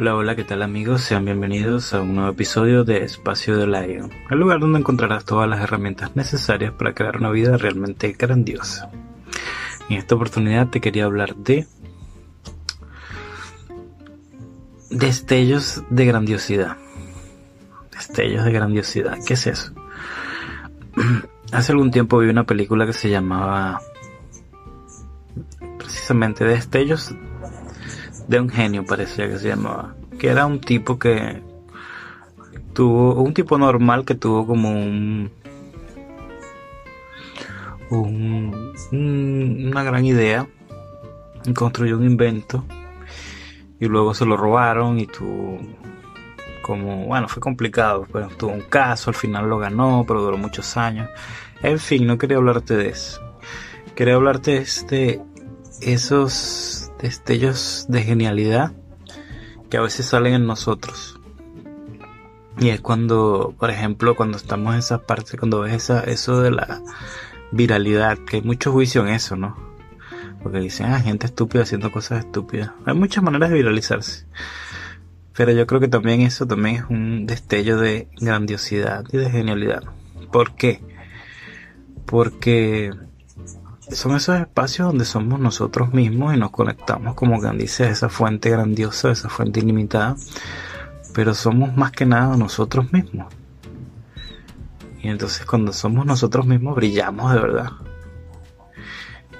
Hola, hola, ¿qué tal amigos? Sean bienvenidos a un nuevo episodio de Espacio de Lion, el lugar donde encontrarás todas las herramientas necesarias para crear una vida realmente grandiosa. En esta oportunidad te quería hablar de destellos de grandiosidad. Destellos de grandiosidad, ¿qué es eso? Hace algún tiempo vi una película que se llamaba precisamente Destellos de un genio parecía que se llamaba, que era un tipo que tuvo, un tipo normal que tuvo como un, una gran idea, y construyó un invento y luego se lo robaron y tuvo como, bueno, fue complicado, pero tuvo un caso, al final lo ganó, pero duró muchos años. En fin, no quería hablarte de eso. Quería hablarte de este, esos destellos de genialidad que a veces salen en nosotros. Y es cuando, por ejemplo, cuando estamos en esa parte, cuando ves eso de la viralidad, que hay mucho juicio en eso, ¿no? Porque dicen, ah, gente estúpida haciendo cosas estúpidas. Hay muchas maneras de viralizarse. Pero yo creo que también eso también es un destello de grandiosidad y de genialidad. ¿Por qué? Porque son esos espacios donde somos nosotros mismos y nos conectamos, como quien dice, a esa fuente grandiosa, esa fuente ilimitada, pero somos más que nada nosotros mismos. Y entonces cuando somos nosotros mismos brillamos de verdad.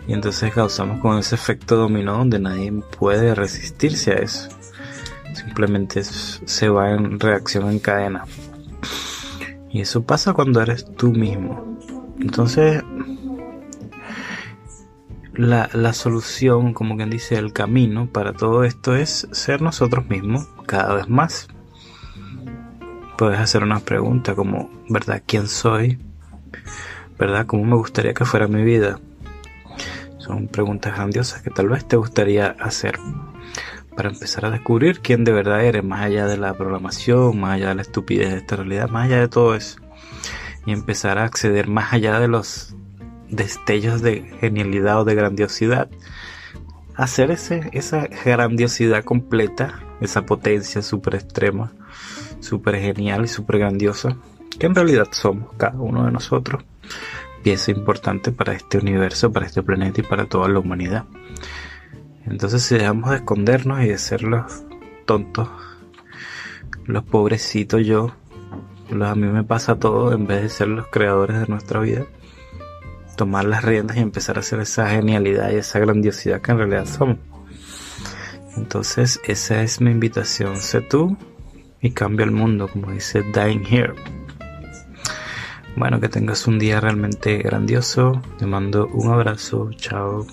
Y entonces causamos con ese efecto dominó donde nadie puede resistirse a eso. Simplemente se va en reacción en cadena. Y eso pasa cuando eres tú mismo. Entonces la, la, solución, como quien dice, el camino para todo esto es ser nosotros mismos cada vez más. Puedes hacer una pregunta como, ¿verdad? ¿Quién soy? ¿Verdad? ¿Cómo me gustaría que fuera mi vida? Son preguntas grandiosas que tal vez te gustaría hacer para empezar a descubrir quién de verdad eres, más allá de la programación, más allá de la estupidez de esta realidad, más allá de todo eso. Y empezar a acceder más allá de los destellos de genialidad o de grandiosidad. Hacer ese, esa grandiosidad completa, esa potencia super extrema, super genial y super grandiosa, que en realidad somos cada uno de nosotros, pieza importante para este universo, para este planeta y para toda la humanidad. Entonces si dejamos de escondernos y de ser los tontos, los pobrecitos yo, a mí me pasa todo en vez de ser los creadores de nuestra vida, tomar las riendas y empezar a hacer esa genialidad y esa grandiosidad que en realidad somos. Entonces, esa es mi invitación. Sé tú y cambia el mundo, como dice Dying Here. Bueno, que tengas un día realmente grandioso. Te mando un abrazo. Chao.